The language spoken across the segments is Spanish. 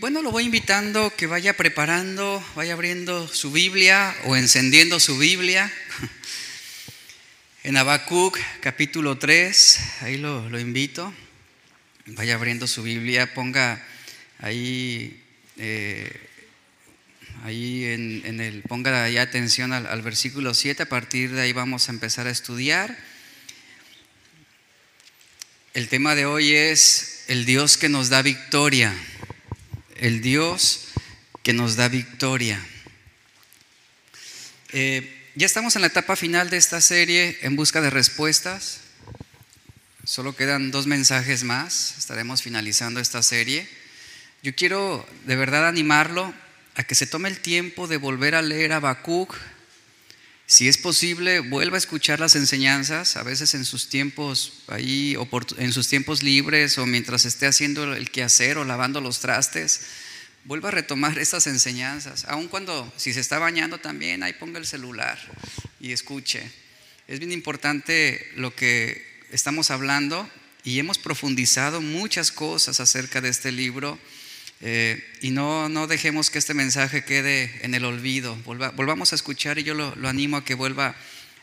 Bueno, lo voy invitando que vaya preparando, vaya abriendo su Biblia o encendiendo su Biblia. En Habacuc capítulo 3, ahí lo, invito. Vaya abriendo su Biblia, ponga ahí, eh, ahí en, el, ponga ahí atención al, al versículo 7, a partir de ahí vamos a empezar a estudiar. El tema de hoy es el Dios que nos da victoria el Dios que nos da victoria. Eh, ya estamos en la etapa final de esta serie en busca de respuestas. Solo quedan dos mensajes más. Estaremos finalizando esta serie. Yo quiero de verdad animarlo a que se tome el tiempo de volver a leer a Habacuc. Si es posible, vuelva a escuchar las enseñanzas, a veces en sus tiempos ahí, en sus tiempos libres o mientras esté haciendo el quehacer o lavando los trastes vuelva a retomar estas enseñanzas, aun cuando si se está bañando también, ahí ponga el celular y escuche. Es bien importante lo que estamos hablando y hemos profundizado muchas cosas acerca de este libro eh, y no, no dejemos que este mensaje quede en el olvido. volvamos a escuchar y yo lo, lo, animo a que vuelva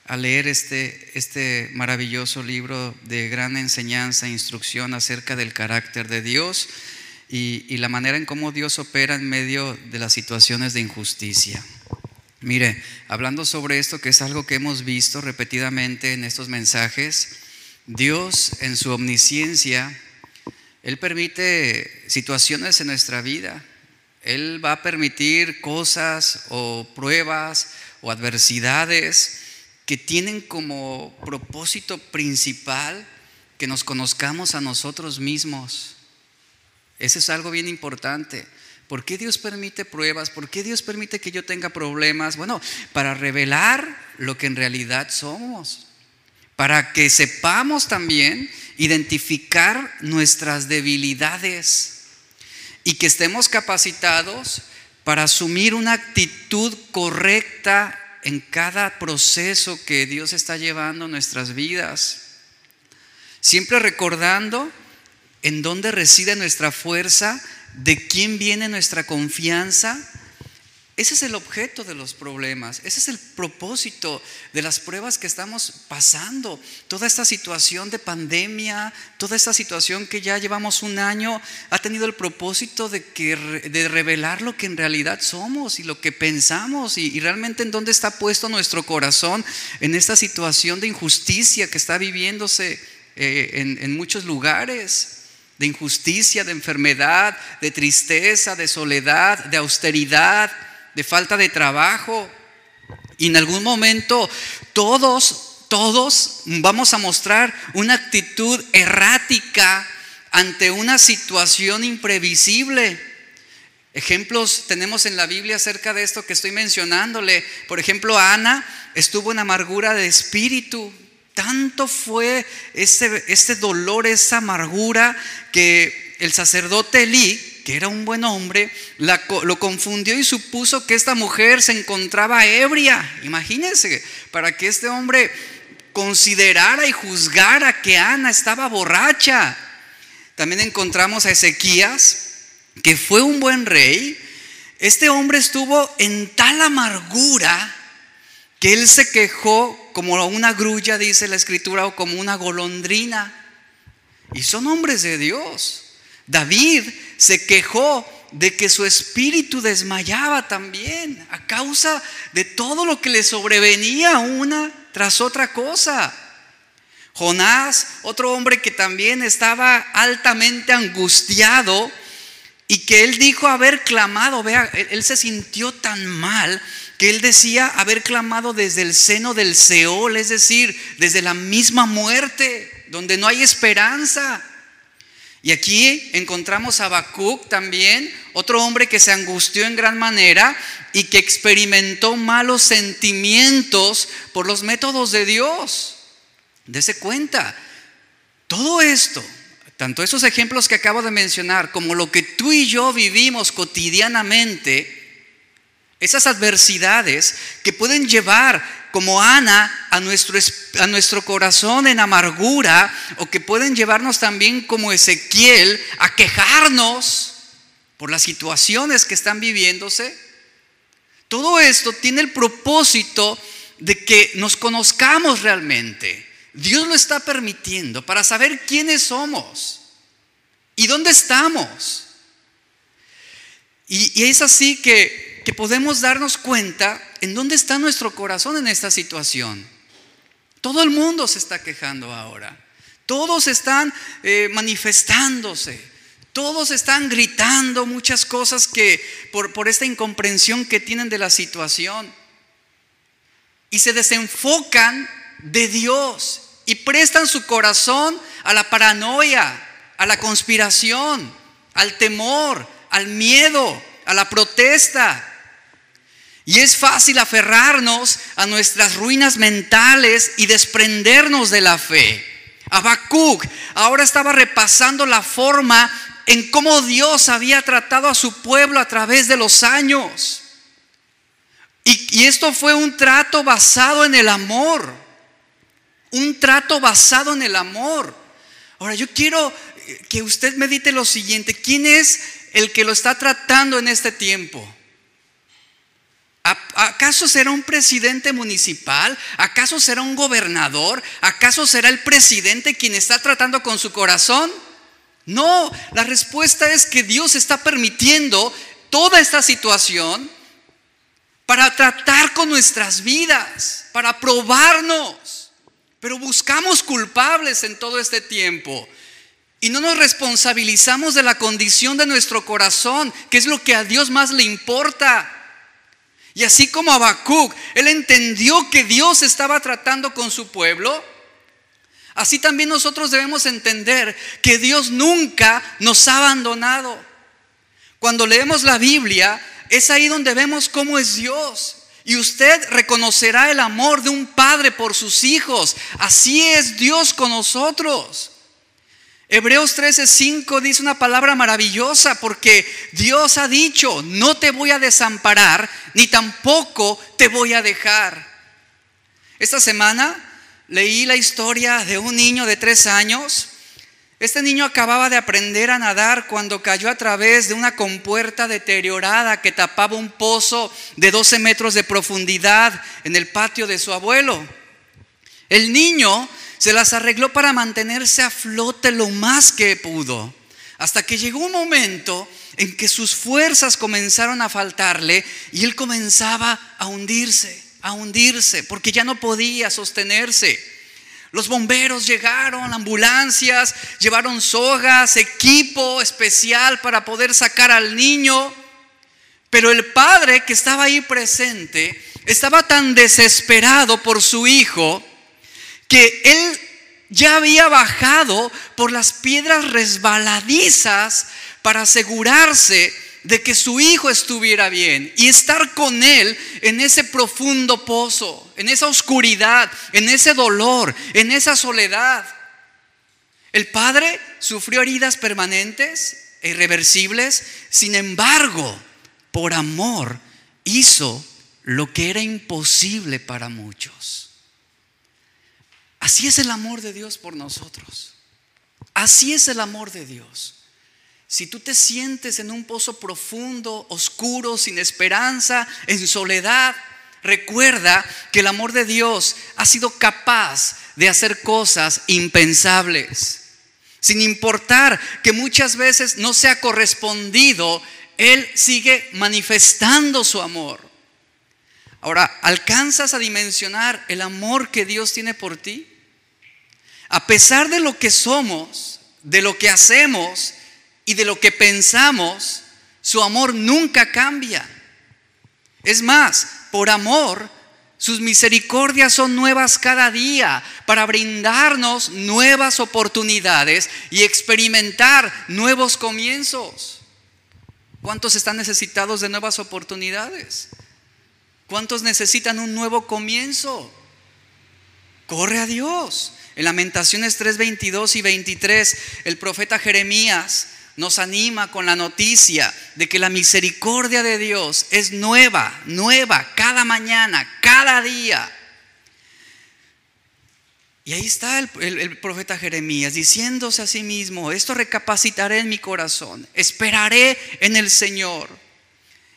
a leer este, este maravilloso libro de gran enseñanza e instrucción acerca del carácter de Dios y, la manera en cómo Dios opera en medio de las situaciones de injusticia. Mire, hablando sobre esto, que es algo que hemos visto repetidamente en estos mensajes, Dios en su omnisciencia, Él permite situaciones en nuestra vida. Él va a permitir cosas o pruebas o adversidades que tienen como propósito principal que nos conozcamos a nosotros mismos eso es algo bien importante. ¿Por qué Dios permite pruebas? ¿Por qué Dios permite que yo tenga problemas? Bueno, para revelar lo que en realidad somos. Para que sepamos también identificar nuestras debilidades y que estemos capacitados para asumir una actitud correcta en cada proceso que Dios está llevando en nuestras vidas. Siempre recordando en dónde reside nuestra fuerza, de quién viene nuestra confianza. Ese es el objeto de los problemas, ese es el propósito de las pruebas que estamos pasando. Toda esta situación de pandemia, toda esta situación que ya llevamos un año, ha tenido el propósito de, que, de revelar lo que en realidad somos y lo que pensamos. Y, realmente en dónde está puesto nuestro corazón en esta situación de injusticia que está viviéndose eh, en, en muchos lugares de injusticia, de enfermedad, de tristeza, de soledad, de austeridad, de falta de trabajo. Y en algún momento todos, todos vamos a mostrar una actitud errática ante una situación imprevisible. Ejemplos tenemos en la Biblia acerca de esto que estoy mencionándole. Por ejemplo, Ana estuvo en amargura de espíritu, tanto fue ese, ese dolor, esa amargura, que el sacerdote Elí, que era un buen hombre, lo confundió y supuso que esta mujer se encontraba ebria. Imagínense, para que este hombre considerara y juzgara que Ana estaba borracha. También encontramos a Ezequías, que fue un buen rey. Este hombre estuvo en tal amargura que él se quejó como una grulla, dice la escritura, o como una golondrina. Y son hombres de Dios. David se quejó de que su espíritu desmayaba también a causa de todo lo que le sobrevenía una tras otra cosa. Jonás, otro hombre que también estaba altamente angustiado y que él dijo haber clamado, vea, él, se sintió tan mal que él decía haber clamado desde el seno del Seol, es decir, desde la misma muerte, donde no hay esperanza. Y aquí encontramos a Habacuc también, otro hombre que se angustió en gran manera y que experimentó malos sentimientos por los métodos de Dios. Dese cuenta, todo esto, tanto esos ejemplos que acabo de mencionar, como lo que tú y yo vivimos cotidianamente, esas adversidades que pueden llevar como Ana a nuestro, a nuestro corazón en amargura o que pueden llevarnos también como Ezequiel a quejarnos por las situaciones que están viviéndose. Todo esto tiene el propósito de que nos conozcamos realmente. Dios lo está permitiendo para saber quiénes somos y dónde estamos. Y, es así que, que podemos darnos cuenta en dónde está nuestro corazón en esta situación. Todo el mundo se está quejando ahora. Todos están eh, manifestándose. Todos están gritando muchas cosas que por, por esta incomprensión que tienen de la situación. Y se desenfocan de Dios y prestan su corazón a la paranoia, a la conspiración, al temor, al miedo, a la protesta. Y es fácil aferrarnos a nuestras ruinas mentales y desprendernos de la fe. Habacuc ahora estaba repasando la forma en cómo Dios había tratado a su pueblo a través de los años. Y, y, esto fue un trato basado en el amor. Un trato basado en el amor. Ahora yo quiero que usted medite lo siguiente. ¿Quién es el que lo está tratando en este tiempo? ¿Acaso será un presidente municipal? ¿Acaso será un gobernador? ¿Acaso será el presidente quien está tratando con su corazón? No, la respuesta es que Dios está permitiendo toda esta situación para tratar con nuestras vidas, para probarnos. Pero buscamos culpables en todo este tiempo. Y no nos responsabilizamos de la condición de nuestro corazón, que es lo que a Dios más le importa. Y así como Habacuc, él entendió que Dios estaba tratando con su pueblo, así también nosotros debemos entender que Dios nunca nos ha abandonado. Cuando leemos la Biblia, es ahí donde vemos cómo es Dios. Y usted reconocerá el amor de un padre por sus hijos. Así es Dios con nosotros. Hebreos 13:5 dice una palabra maravillosa porque Dios ha dicho, no te voy a desamparar, ni tampoco te voy a dejar. Esta semana leí la historia de un niño de tres años. Este niño acababa de aprender a nadar cuando cayó a través de una compuerta deteriorada que tapaba un pozo de 12 metros de profundidad en el patio de su abuelo. El niño se las arregló para mantenerse a flote lo más que pudo, hasta que llegó un momento en que sus fuerzas comenzaron a faltarle y él comenzaba a hundirse, a hundirse, porque ya no podía sostenerse. Los bomberos llegaron, ambulancias, llevaron sogas, equipo especial para poder sacar al niño. Pero el padre que estaba ahí presente estaba tan desesperado por su hijo que él ya había bajado por las piedras resbaladizas para asegurarse de que su hijo estuviera bien y estar con él en ese profundo pozo, en esa oscuridad, en ese dolor, en esa soledad. El padre sufrió heridas permanentes e irreversibles, sin embargo, por amor hizo lo que era imposible para muchos. Así es el amor de Dios por nosotros. Así es el amor de Dios. Si tú te sientes en un pozo profundo, oscuro, sin esperanza, en soledad, recuerda que el amor de Dios ha sido capaz de hacer cosas impensables. Sin importar que muchas veces no sea correspondido, Él sigue manifestando su amor. Ahora, ¿alcanzas a dimensionar el amor que Dios tiene por ti? A pesar de lo que somos, de lo que hacemos y de lo que pensamos, su amor nunca cambia. Es más, por amor, sus misericordias son nuevas cada día para brindarnos nuevas oportunidades y experimentar nuevos comienzos. ¿Cuántos están necesitados de nuevas oportunidades? ¿Cuántos necesitan un nuevo comienzo? Corre a Dios. En Lamentaciones 3, 22 y 23, el profeta Jeremías nos anima con la noticia de que la misericordia de Dios es nueva, nueva, cada mañana, cada día. Y ahí está el, profeta Jeremías diciéndose a sí mismo, esto recapacitaré en mi corazón, esperaré en el Señor.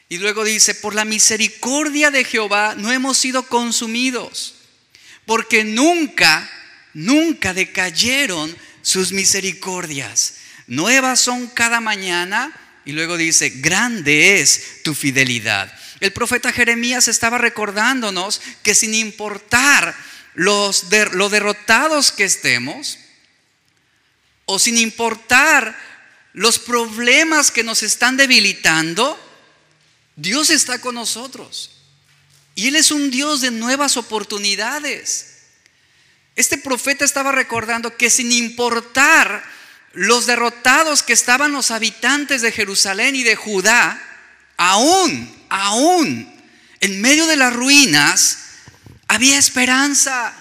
Y luego dice, por la misericordia de Jehová no hemos sido consumidos, porque nunca, nunca decayeron sus misericordias. Nuevas son cada mañana. Y luego dice, grande es tu fidelidad. El profeta Jeremías estaba recordándonos que sin importar los lo derrotados que estemos, o sin importar los problemas que nos están debilitando, Dios está con nosotros. Y Él es un Dios de nuevas oportunidades. Este profeta estaba recordando que sin importar los derrotados que estaban los habitantes de Jerusalén y de Judá, aún, aún, en medio de las ruinas, había esperanza.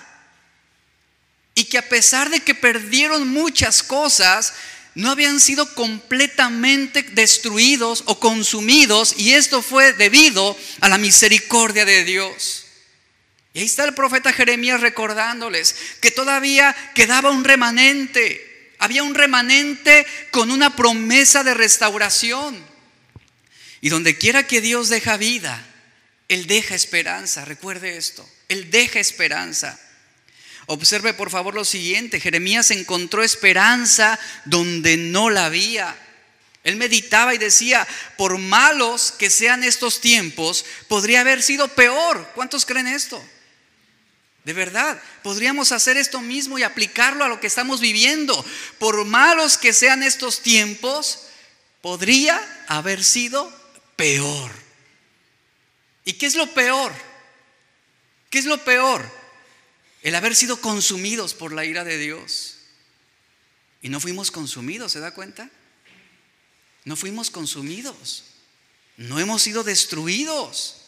Y que a pesar de que perdieron muchas cosas, no habían sido completamente destruidos o consumidos y esto fue debido a la misericordia de Dios. Y ahí está el profeta Jeremías recordándoles que todavía quedaba un remanente, había un remanente con una promesa de restauración. Y donde quiera que Dios deja vida, Él deja esperanza, recuerde esto. Él deja esperanza. Observe por favor lo siguiente, Jeremías encontró esperanza donde no la había. Él meditaba y decía, por malos que sean estos tiempos, podría haber sido peor. ¿Cuántos creen esto? De verdad, podríamos hacer esto mismo y aplicarlo a lo que estamos viviendo. Por malos que sean estos tiempos, podría haber sido peor. ¿Y qué es lo peor? ¿Qué es lo peor? El haber sido consumidos por la ira de Dios. Y no fuimos consumidos, ¿se da cuenta? No fuimos consumidos. No hemos sido destruidos.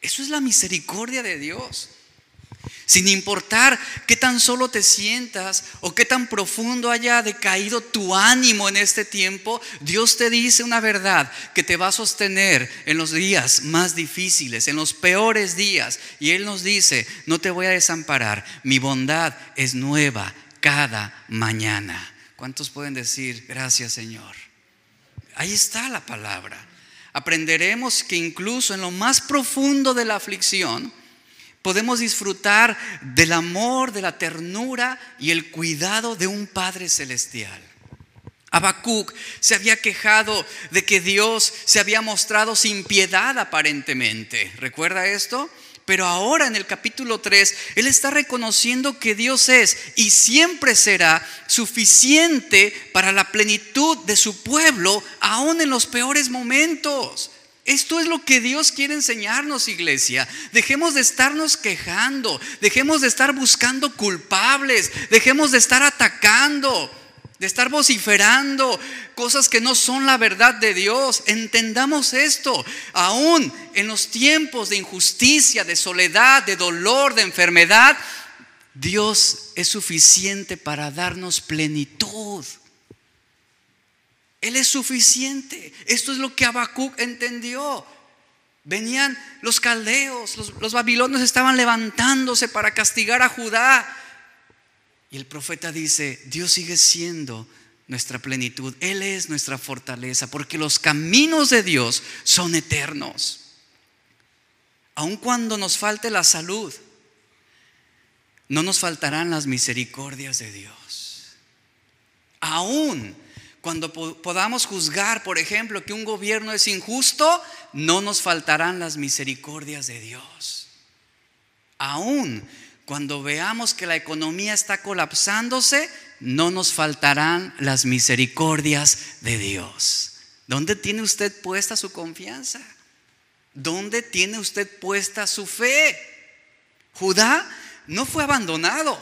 Eso es la misericordia de Dios. Sin importar qué tan solo te sientas o qué tan profundo haya decaído tu ánimo en este tiempo, Dios te dice una verdad que te va a sostener en los días más difíciles, en los peores días. Y Él nos dice, no te voy a desamparar, mi bondad es nueva cada mañana. ¿Cuántos pueden decir, gracias Señor? Ahí está la palabra. Aprenderemos que incluso en lo más profundo de la aflicción, podemos disfrutar del amor, de la ternura y el cuidado de un Padre celestial. Habacuc se había quejado de que Dios se había mostrado sin piedad aparentemente. ¿Recuerda esto? Pero ahora en el capítulo 3, Él está reconociendo que Dios es y siempre será suficiente para la plenitud de su pueblo, aún en los peores momentos. Esto es lo que Dios quiere enseñarnos, iglesia. Dejemos de estarnos quejando, dejemos de estar buscando culpables, dejemos de estar atacando, de estar vociferando cosas que no son la verdad de Dios. Entendamos esto. Aún en los tiempos de injusticia, de soledad, de dolor, de enfermedad, Dios es suficiente para darnos plenitud. Él es suficiente. Esto es lo que Habacuc entendió. Venían los caldeos, los, los, babilonios estaban levantándose para castigar a Judá. Y el profeta dice, Dios sigue siendo nuestra plenitud. Él es nuestra fortaleza, porque los caminos de Dios son eternos. Aun cuando nos falte la salud, no nos faltarán las misericordias de Dios. Aún cuando podamos juzgar, por ejemplo, que un gobierno es injusto, no nos faltarán las misericordias de Dios. Aún cuando veamos que la economía está colapsándose, no nos faltarán las misericordias de Dios. ¿Dónde tiene usted puesta su confianza? ¿Dónde tiene usted puesta su fe? Judá no fue abandonado.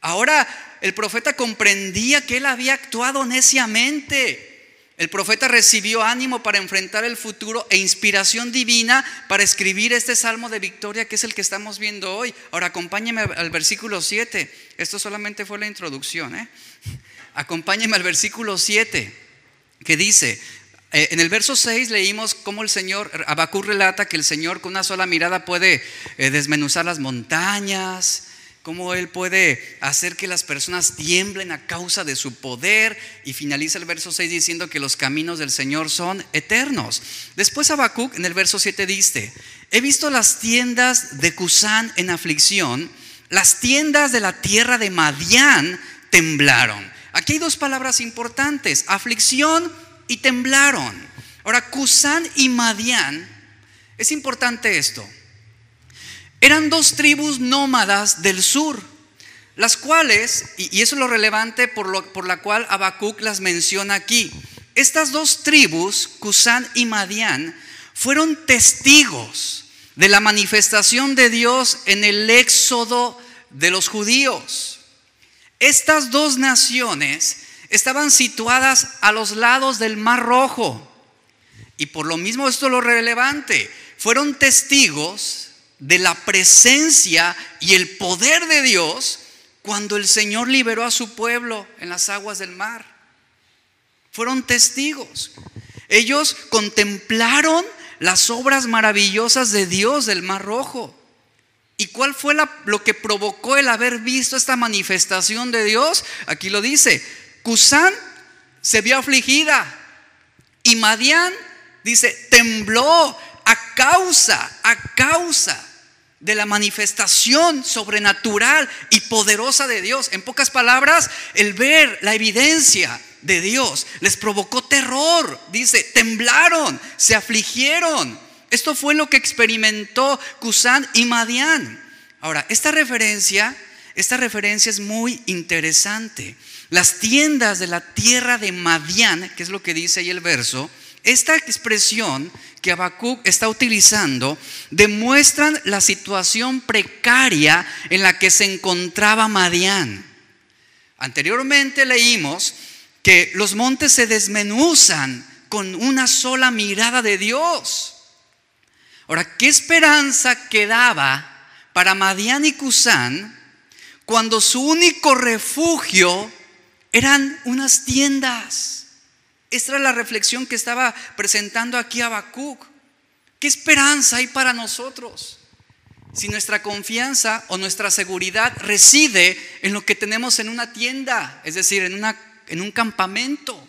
Ahora el profeta comprendía que él había actuado neciamente. El profeta recibió ánimo para enfrentar el futuro e inspiración divina para escribir este salmo de victoria que es el que estamos viendo hoy. Ahora acompáñeme al versículo 7. Esto solamente fue la introducción. ¿eh? Acompáñeme al versículo 7 que dice, eh, en el verso 6 leímos cómo el Señor, Abacú relata que el Señor con una sola mirada puede eh, desmenuzar las montañas, cómo Él puede hacer que las personas tiemblen a causa de su poder. Y finaliza el verso 6 diciendo que los caminos del Señor son eternos. Después Habacuc en el verso 7 dice, he visto las tiendas de Cusán en aflicción, las tiendas de la tierra de Madián temblaron. Aquí hay dos palabras importantes, aflicción y temblaron. Ahora, Cusán y Madián, es importante esto. Eran dos tribus nómadas del sur, las cuales, y, eso es lo relevante por, lo, por la cual Habacuc las menciona aquí, estas dos tribus, Cusán y Madián, fueron testigos de la manifestación de Dios en el éxodo de los judíos. Estas dos naciones estaban situadas a los lados del Mar Rojo. Y por lo mismo esto es lo relevante. Fueron testigos de la presencia y el poder de Dios cuando el Señor liberó a su pueblo en las aguas del mar. Fueron testigos. Ellos contemplaron las obras maravillosas de Dios del Mar Rojo. ¿Y cuál fue lo que provocó el haber visto esta manifestación de Dios? Aquí lo dice. Cusán se vio afligida y Madián dice, tembló a causa, a causa de la manifestación sobrenatural y poderosa de Dios. En pocas palabras, el ver la evidencia de Dios les provocó terror. Dice, temblaron, se afligieron. Esto fue lo que experimentó Cusán y Madián. Ahora, esta referencia, esta referencia es muy interesante. Las tiendas de la tierra de Madián, que es lo que dice ahí el verso, esta expresión que Habacuc está utilizando demuestran la situación precaria en la que se encontraba Madián. Anteriormente leímos que los montes se desmenuzan con una sola mirada de Dios. Ahora, ¿qué esperanza quedaba para Madián y Cusán cuando su único refugio eran unas tiendas? Esta era la reflexión que estaba presentando aquí Habacuc. ¿Qué esperanza hay para nosotros? Si nuestra confianza o nuestra seguridad reside en lo que tenemos en una tienda, es decir, en, una, en un campamento.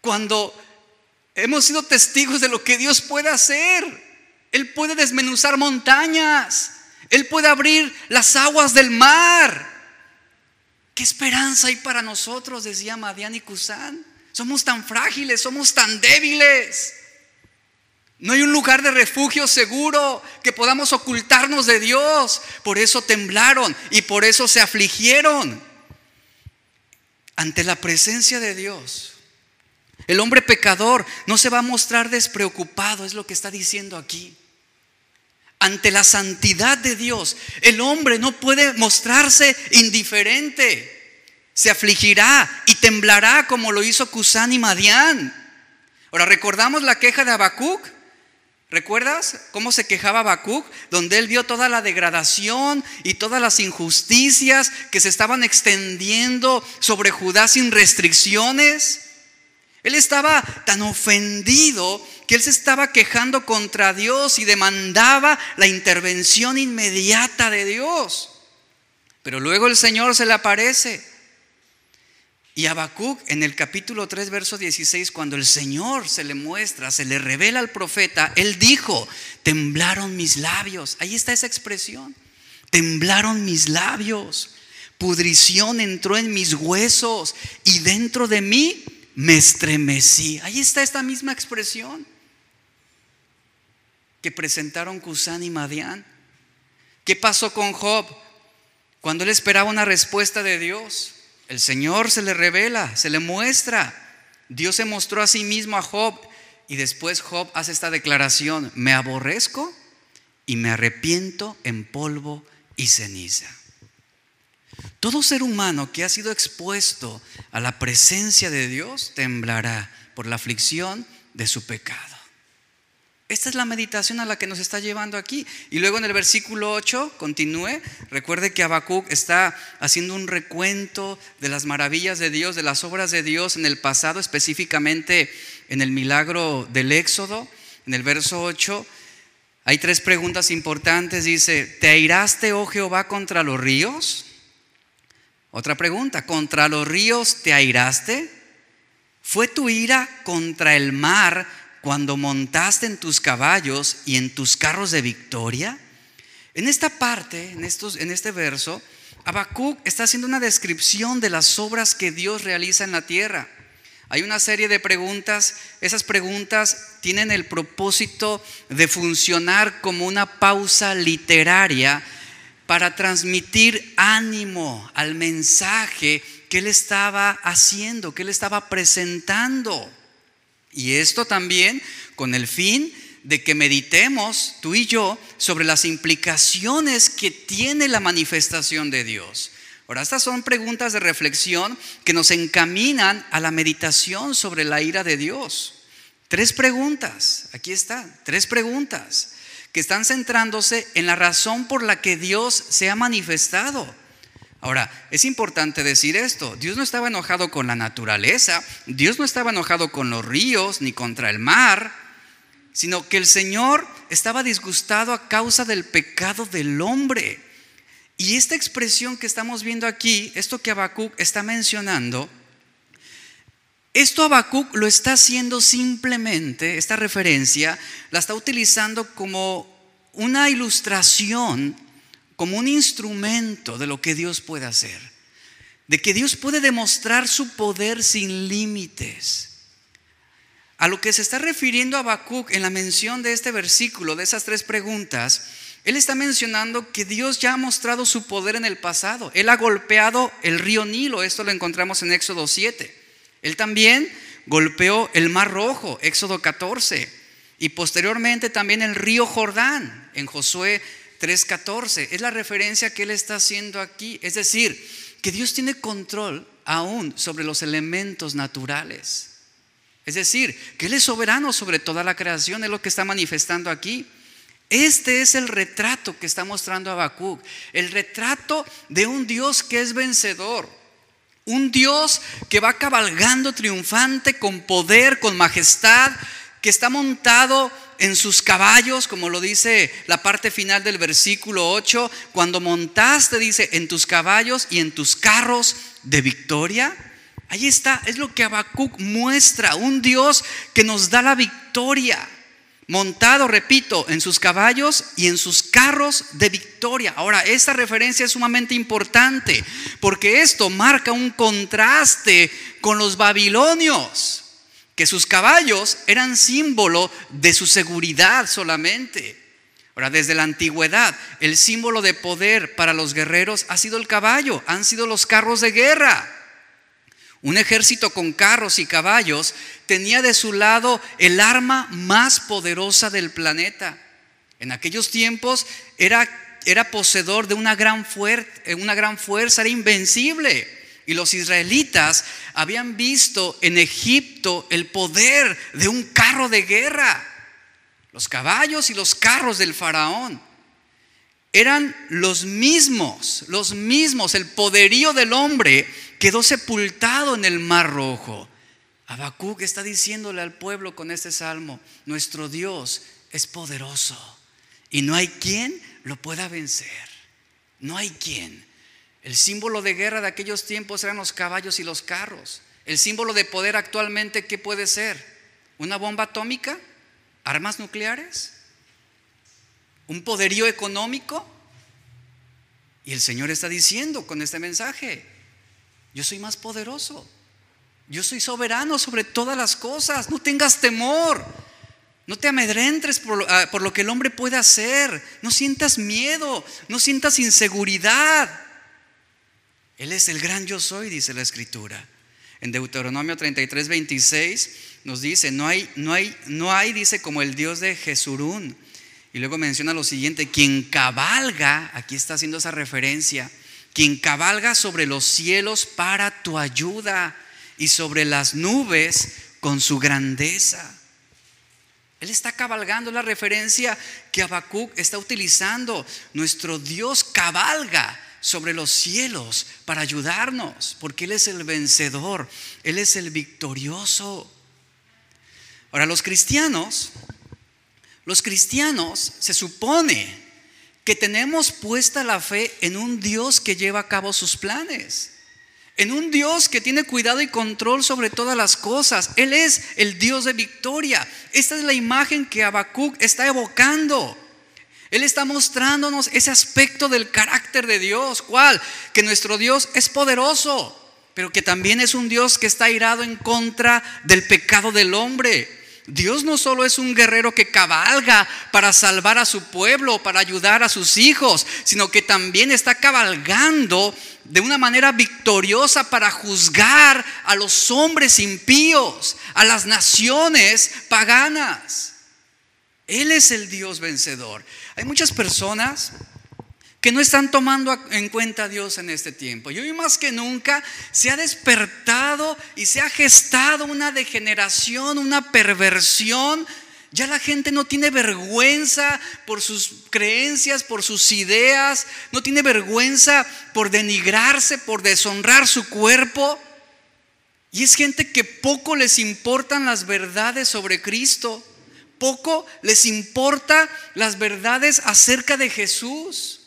Cuando hemos sido testigos de lo que Dios puede hacer, Él puede desmenuzar montañas, Él puede abrir las aguas del mar, ¿Qué esperanza hay para nosotros? Decía Madian y Cusán. Somos tan frágiles, somos tan débiles. No hay un lugar de refugio seguro que podamos ocultarnos de Dios. Por eso temblaron y por eso se afligieron ante la presencia de Dios. El hombre pecador no se va a mostrar despreocupado, es lo que está diciendo aquí ante la santidad de Dios. El hombre no puede mostrarse indiferente. Se afligirá y temblará como lo hizo Cusán y Madián. Ahora, ¿recordamos la queja de Habacuc? ¿Recuerdas cómo se quejaba Habacuc? Donde él vio toda la degradación y todas las injusticias que se estaban extendiendo sobre Judá sin restricciones. Él estaba tan ofendido que él se estaba quejando contra Dios y demandaba la intervención inmediata de Dios. Pero luego el Señor se le aparece. Y Habacuc en el capítulo 3, verso 16, cuando el Señor se le muestra, se le revela al profeta, él dijo, temblaron mis labios. Ahí está esa expresión. Temblaron mis labios. Pudrición entró en mis huesos y dentro de mí me estremecí. Ahí está esta misma expresión que presentaron Cusán y Madián. ¿Qué pasó con Job? Cuando él esperaba una respuesta de Dios, el Señor se le revela, se le muestra. Dios se mostró a sí mismo a Job y después Job hace esta declaración, me aborrezco y me arrepiento en polvo y ceniza. Todo ser humano que ha sido expuesto a la presencia de Dios temblará por la aflicción de su pecado. Esta es la meditación a la que nos está llevando aquí. Y luego en el versículo 8, continúe, recuerde que Habacuc está haciendo un recuento de las maravillas de Dios, de las obras de Dios en el pasado, específicamente en el milagro del Éxodo, en el verso 8. Hay tres preguntas importantes. Dice, ¿te airaste, oh Jehová, contra los ríos? Otra pregunta, ¿contra los ríos te airaste? ¿Fue tu ira contra el mar cuando montaste en tus caballos y en tus carros de victoria? En esta parte, en, estos, en este verso, Habacuc está haciendo una descripción de las obras que Dios realiza en la tierra. Hay una serie de preguntas, esas preguntas tienen el propósito de funcionar como una pausa literaria para transmitir ánimo al mensaje que él estaba haciendo, que él estaba presentando. Y esto también con el fin de que meditemos tú y yo sobre las implicaciones que tiene la manifestación de Dios. Ahora, estas son preguntas de reflexión que nos encaminan a la meditación sobre la ira de Dios. Tres preguntas, aquí están, tres preguntas que están centrándose en la razón por la que Dios se ha manifestado. Ahora, es importante decir esto, Dios no estaba enojado con la naturaleza, Dios no estaba enojado con los ríos ni contra el mar, sino que el Señor estaba disgustado a causa del pecado del hombre. Y esta expresión que estamos viendo aquí, esto que Habacuc está mencionando, esto Habacuc lo está haciendo simplemente, esta referencia la está utilizando como una ilustración, como un instrumento de lo que Dios puede hacer, de que Dios puede demostrar su poder sin límites. A lo que se está refiriendo Habacuc en la mención de este versículo, de esas tres preguntas, él está mencionando que Dios ya ha mostrado su poder en el pasado. Él ha golpeado el río Nilo, esto lo encontramos en Éxodo 7. Él también golpeó el Mar Rojo, Éxodo 14. Y posteriormente también el río Jordán, en Josué 3:14. Es la referencia que él está haciendo aquí. Es decir, que Dios tiene control aún sobre los elementos naturales. Es decir, que Él es soberano sobre toda la creación, es lo que está manifestando aquí. Este es el retrato que está mostrando Habacuc, el retrato de un Dios que es vencedor, un Dios que va cabalgando triunfante con poder, con majestad, que está montado en sus caballos, como lo dice la parte final del versículo 8, cuando montaste, dice, en tus caballos y en tus carros de victoria. Ahí está, es lo que Habacuc muestra, un Dios que nos da la victoria montado, repito, en sus caballos y en sus carros de victoria. Ahora, esta referencia es sumamente importante porque esto marca un contraste con los babilonios, que sus caballos eran símbolo de su seguridad solamente. Ahora, desde la antigüedad, el símbolo de poder para los guerreros ha sido el caballo, han sido los carros de guerra. Un ejército con carros y caballos tenía de su lado el arma más poderosa del planeta. En aquellos tiempos era, era poseedor de una gran, eh, una gran fuerza, era invencible. Y los israelitas habían visto en Egipto el poder de un carro de guerra. Los caballos y los carros del faraón eran los mismos, los mismos, el poderío del hombre quedó sepultado en el mar rojo. Habacuc está diciéndole al pueblo con este salmo, nuestro Dios es poderoso y no hay quien lo pueda vencer. No hay quien. El símbolo de guerra de aquellos tiempos eran los caballos y los carros. El símbolo de poder actualmente, ¿qué puede ser? ¿Una bomba atómica? ¿Armas nucleares? ¿Un poderío económico? Y el Señor está diciendo con este mensaje, yo soy más poderoso. Yo soy soberano sobre todas las cosas. No tengas temor. No te amedrentes ah, por, lo que el hombre puede hacer. No sientas miedo. No sientas inseguridad. Él es el gran yo soy, dice la escritura. En Deuteronomio 33, 26 nos dice, no hay, no hay, no hay, dice, como el Dios de Jesurún. Y luego menciona lo siguiente, quien cabalga, aquí está haciendo esa referencia, quien cabalga sobre los cielos para tu ayuda y sobre las nubes con su grandeza. Él está cabalgando la referencia que Habacuc está utilizando. Nuestro Dios cabalga sobre los cielos para ayudarnos, porque Él es el vencedor, Él es el victorioso. Ahora, los cristianos Los cristianos se supone que tenemos puesta la fe en un Dios que lleva a cabo sus planes, en un Dios que tiene cuidado y control sobre todas las cosas. Él es el Dios de victoria. Esta es la imagen que Habacuc está evocando. Él está mostrándonos ese aspecto del carácter de Dios. ¿Cuál? Que nuestro Dios es poderoso, pero que también es un Dios que está irado en contra del pecado del hombre. Dios no solo es un guerrero que cabalga para salvar a su pueblo, para ayudar a sus hijos, sino que también está cabalgando de una manera victoriosa para juzgar a los hombres impíos, a las naciones paganas. Él es el Dios vencedor. Hay muchas personas que no están tomando en cuenta a Dios en este tiempo. Y hoy más que nunca se ha despertado y se ha gestado una degeneración, una perversión. Ya la gente no tiene vergüenza por sus creencias, por sus ideas, no tiene vergüenza por denigrarse, por deshonrar su cuerpo. Y es gente que poco les importan las verdades sobre Cristo, poco les importa las verdades acerca de Jesús.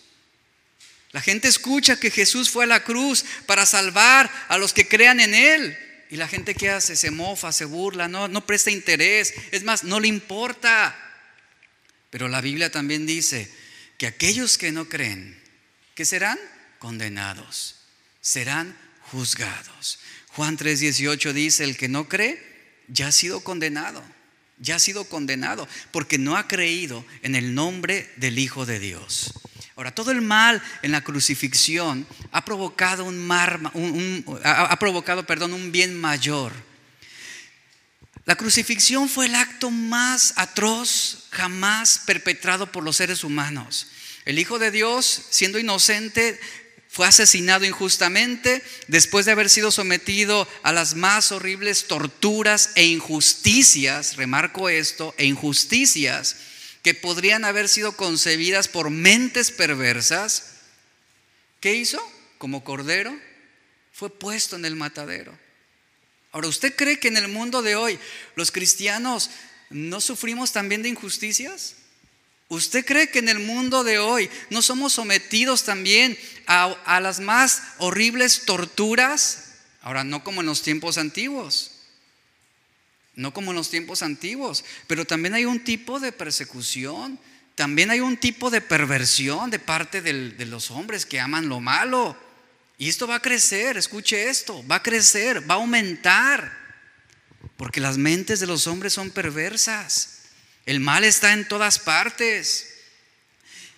La gente escucha que Jesús fue a la cruz para salvar a los que crean en Él. Y la gente que hace se mofa, se burla, no, no presta interés. Es más, no le importa. Pero la Biblia también dice que aquellos que no creen, que serán condenados, serán juzgados. Juan 3:18 dice, el que no cree ya ha sido condenado, ya ha sido condenado, porque no ha creído en el nombre del Hijo de Dios. Ahora, todo el mal en la crucifixión ha provocado un, ha provocado, perdón, un bien mayor. La crucifixión fue el acto más atroz jamás perpetrado por los seres humanos. El Hijo de Dios, siendo inocente, fue asesinado injustamente después de haber sido sometido a las más horribles torturas e injusticias, remarco esto, e injusticias que podrían haber sido concebidas por mentes perversas, ¿qué hizo? Como cordero, fue puesto en el matadero. Ahora, ¿usted cree que en el mundo de hoy los cristianos no sufrimos también de injusticias? ¿Usted cree que en el mundo de hoy no somos sometidos también a, a, las más horribles torturas? Ahora, no como en los tiempos antiguos no como en los tiempos antiguos, pero también hay un tipo de persecución, también hay un tipo de perversión de parte de los hombres que aman lo malo. Y esto va a crecer, escuche esto, va a crecer, va a aumentar, porque las mentes de los hombres son perversas. El mal está en todas partes.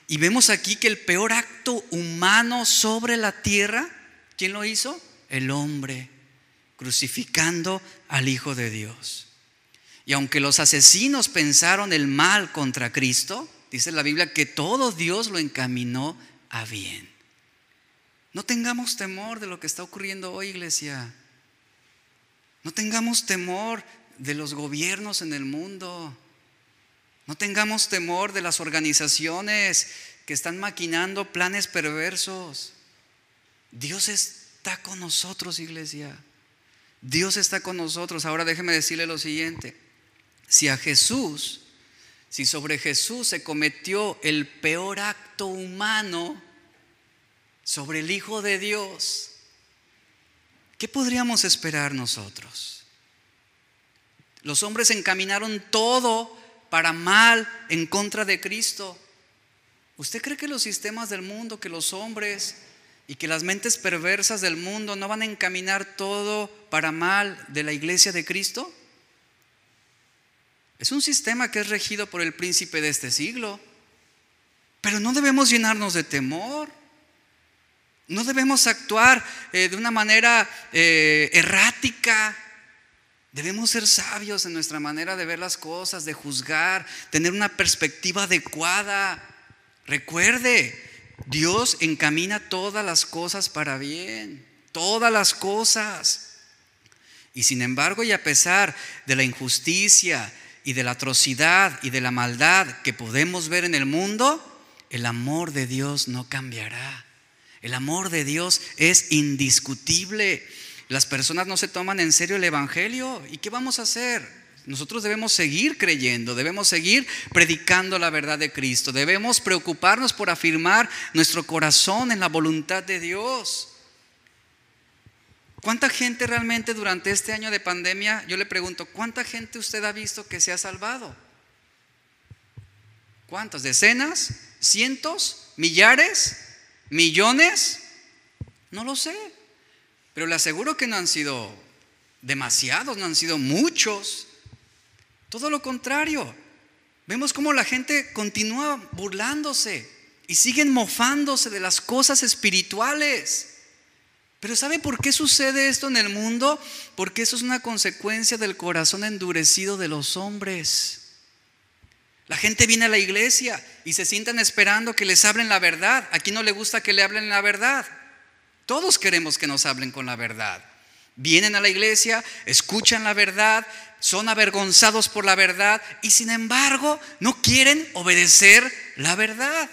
Y vemos aquí que el peor acto humano sobre la tierra, ¿quién lo hizo? El hombre, crucificando al Hijo de Dios. Y aunque los asesinos pensaron el mal contra Cristo, dice la Biblia que todo Dios lo encaminó a bien. No tengamos temor de lo que está ocurriendo hoy, iglesia. No tengamos temor de los gobiernos en el mundo. No tengamos temor de las organizaciones que están maquinando planes perversos. Dios está con nosotros, iglesia. Dios está con nosotros. Ahora déjeme decirle lo siguiente. Si a Jesús, si sobre Jesús se cometió el peor acto humano sobre el Hijo de Dios, ¿qué podríamos esperar nosotros? Los hombres encaminaron todo para mal en contra de Cristo. ¿Usted cree que los sistemas del mundo, que los hombres y que las mentes perversas del mundo no van a encaminar todo para mal de la iglesia de Cristo? Es un sistema que es regido por el príncipe de este siglo. Pero no debemos llenarnos de temor. No debemos actuar eh, de una manera eh, errática. Debemos ser sabios en nuestra manera de ver las cosas, de juzgar, tener una perspectiva adecuada. Recuerde, Dios encamina todas las cosas para bien, todas las cosas. Y sin embargo, y a pesar de la injusticia, y de la atrocidad y de la maldad que podemos ver en el mundo, el amor de Dios no cambiará. El amor de Dios es indiscutible. Las personas no se toman en serio el Evangelio. ¿Y qué vamos a hacer? Nosotros debemos seguir creyendo, debemos seguir predicando la verdad de Cristo, debemos preocuparnos por afirmar nuestro corazón en la voluntad de Dios. ¿Cuánta gente realmente durante este año de pandemia, yo le pregunto, ¿cuánta gente usted ha visto que se ha salvado? ¿Cuántas? ¿Decenas? ¿Cientos? ¿Millares? ¿Millones? No lo sé. Pero le aseguro que no han sido demasiados, no han sido muchos. Todo lo contrario. Vemos cómo la gente continúa burlándose y siguen mofándose de las cosas espirituales. Pero ¿sabe por qué sucede esto en el mundo? Porque eso es una consecuencia del corazón endurecido de los hombres. La gente viene a la iglesia y se sientan esperando que les hablen la verdad. Aquí no le gusta que le hablen la verdad. Todos queremos que nos hablen con la verdad. Vienen a la iglesia, escuchan la verdad, son avergonzados por la verdad y sin embargo no quieren obedecer la verdad.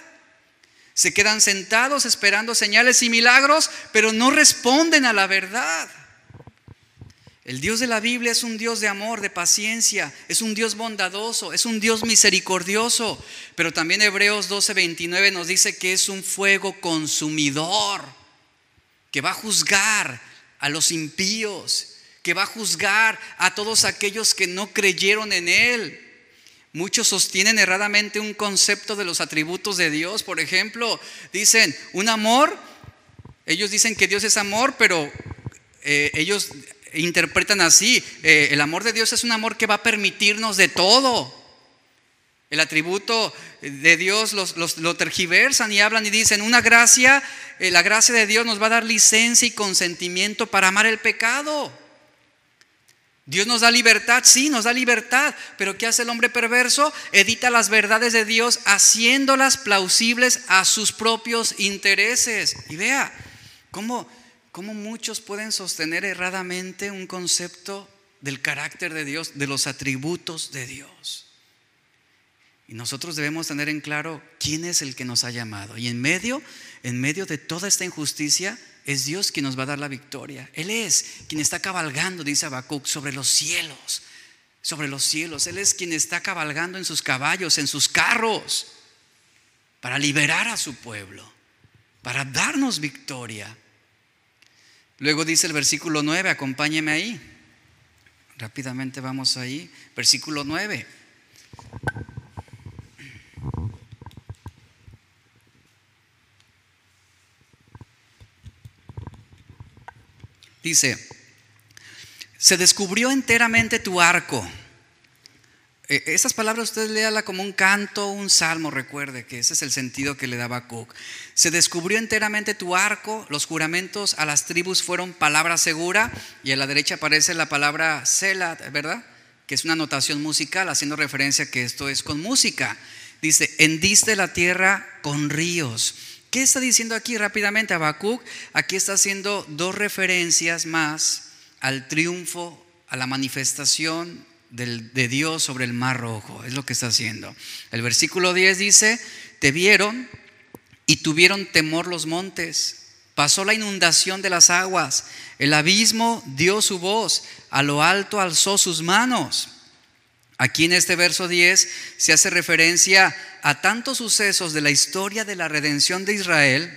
Se quedan sentados esperando señales y milagros, pero no responden a la verdad. El Dios de la Biblia es un Dios de amor, de paciencia, es un Dios bondadoso, es un Dios misericordioso, pero también Hebreos 12:29 nos dice que es un fuego consumidor, que va a juzgar a los impíos, que va a juzgar a todos aquellos que no creyeron en Él. Muchos sostienen erradamente un concepto de los atributos de Dios. Por ejemplo, dicen, un amor, ellos dicen que Dios es amor, pero eh, ellos interpretan así, eh, el amor de Dios es un amor que va a permitirnos de todo. El atributo de Dios los, lo tergiversan y hablan y dicen, una gracia, eh, la gracia de Dios nos va a dar licencia y consentimiento para amar el pecado. Dios nos da libertad, sí, nos da libertad, pero ¿qué hace el hombre perverso? Edita las verdades de Dios haciéndolas plausibles a sus propios intereses. Y vea, ¿cómo, cómo muchos pueden sostener erradamente un concepto del carácter de Dios, de los atributos de Dios. Y nosotros debemos tener en claro quién es el que nos ha llamado. Y en medio, en medio de toda esta injusticia, es Dios quien nos va a dar la victoria. Él es quien está cabalgando, dice Habacuc, sobre los cielos, sobre los cielos. Él es quien está cabalgando en sus caballos, en sus carros, para liberar a su pueblo, para darnos victoria. Luego dice el versículo 9, acompáñeme ahí. Rápidamente vamos ahí. Versículo 9. Dice, se descubrió enteramente tu arco eh, esas palabras usted léala como un canto, un salmo, recuerde que ese es el sentido que le daba Cook. Se descubrió enteramente tu arco, los juramentos a las tribus fueron palabra segura y a la derecha aparece la palabra Sela, ¿verdad? Que es una notación musical haciendo referencia que esto es con música. Dice, hendiste la tierra con ríos. ¿Qué está diciendo aquí rápidamente Habacuc? Aquí está haciendo dos referencias más al triunfo, a la manifestación de Dios sobre el mar rojo. Es lo que está haciendo. El versículo 10 dice, te vieron y tuvieron temor los montes. Pasó la inundación de las aguas. El abismo dio su voz. A lo alto alzó sus manos. Aquí en este verso 10 se hace referencia a tantos sucesos de la historia de la redención de Israel.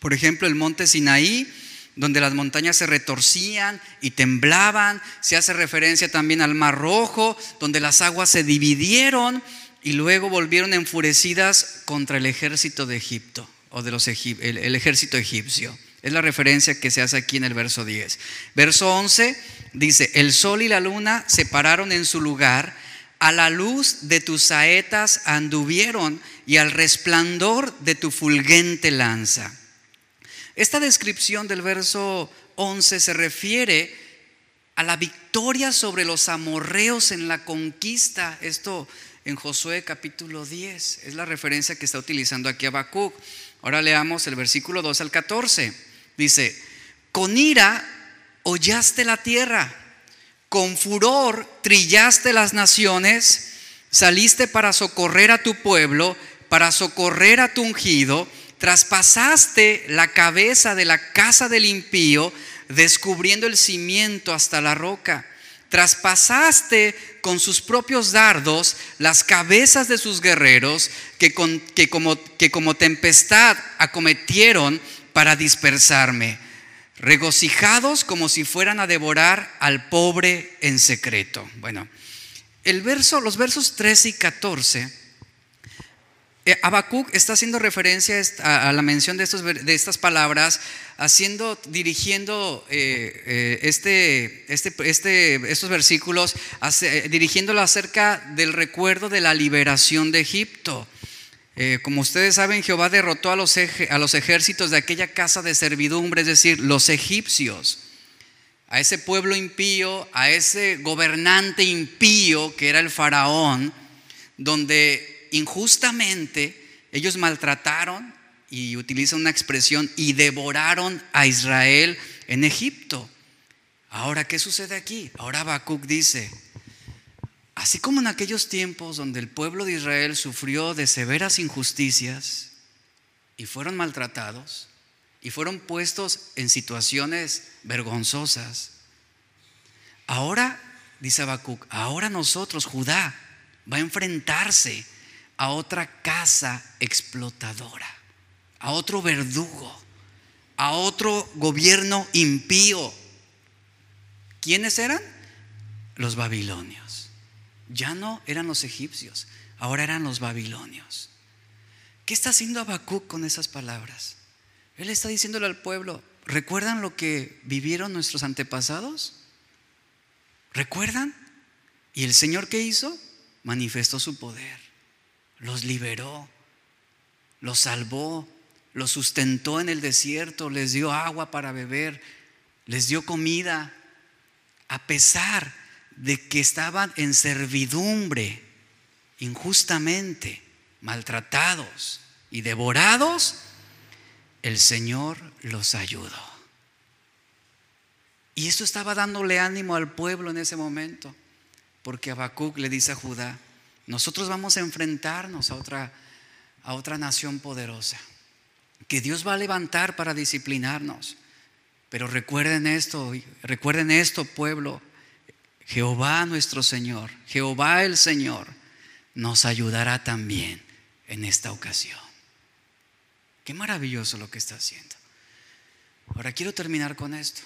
Por ejemplo, el monte Sinaí, donde las montañas se retorcían y temblaban. Se hace referencia también al Mar Rojo, donde las aguas se dividieron y luego volvieron enfurecidas contra el ejército de Egipto o de los el, ejército egipcio. Es la referencia que se hace aquí en el verso 10. Verso 11 dice, el sol y la luna se pararon en su lugar, a la luz de tus saetas anduvieron y al resplandor de tu fulgente lanza. Esta descripción del verso 11 se refiere a la victoria sobre los amorreos en la conquista. Esto en Josué capítulo 10 es la referencia que está utilizando aquí Habacuc. Ahora leamos el versículo 2 al 14. Dice, con ira hollaste la tierra, con furor trillaste las naciones, saliste para socorrer a tu pueblo, para socorrer a tu ungido traspasaste la cabeza de la casa del impío, descubriendo el cimiento hasta la roca. traspasaste con sus propios dardos las cabezas de sus guerreros que, que, como, que como tempestad acometieron para dispersarme, regocijados como si fueran a devorar al pobre en secreto. Bueno, el verso, los versos 13 y 14 eh, Habacuc está haciendo referencia a, la mención de, estos, de estas palabras, haciendo, dirigiendo eh, eh, este, este, este, estos versículos, dirigiéndolo acerca del recuerdo de la liberación de Egipto. Como ustedes saben, Jehová derrotó a los, ejércitos de aquella casa de servidumbre, es decir, los egipcios, a ese pueblo impío, a ese gobernante impío que era el faraón, donde injustamente ellos maltrataron, y utilizan una expresión, y devoraron a Israel en Egipto. Ahora, ¿qué sucede aquí? Ahora Habacuc dice, así como en aquellos tiempos donde el pueblo de Israel sufrió de severas injusticias y fueron maltratados y fueron puestos en situaciones vergonzosas, ahora, dice Habacuc, ahora nosotros, Judá, va a enfrentarse a otra casa explotadora, a otro verdugo, a otro gobierno impío. ¿Quiénes eran? Los babilonios. Ya no eran los egipcios, ahora eran los babilonios. ¿Qué está haciendo Habacuc con esas palabras? Él está diciéndole al pueblo, ¿recuerdan lo que vivieron nuestros antepasados? ¿Recuerdan? ¿Y el Señor qué hizo? Manifestó su poder los liberó, los salvó, los sustentó en el desierto, les dio agua para beber, les dio comida, a pesar de que estaban en servidumbre, injustamente, maltratados y devorados, el Señor los ayudó. Y esto estaba dándole ánimo al pueblo en ese momento, porque Habacuc le dice a Judá, nosotros vamos a enfrentarnos a otra, a otra nación poderosa, que Dios va a levantar para disciplinarnos. Pero recuerden esto, recuerden esto, pueblo, Jehová nuestro Señor, Jehová el Señor, nos ayudará también en esta ocasión. Qué maravilloso lo que está haciendo. Ahora quiero terminar con esto.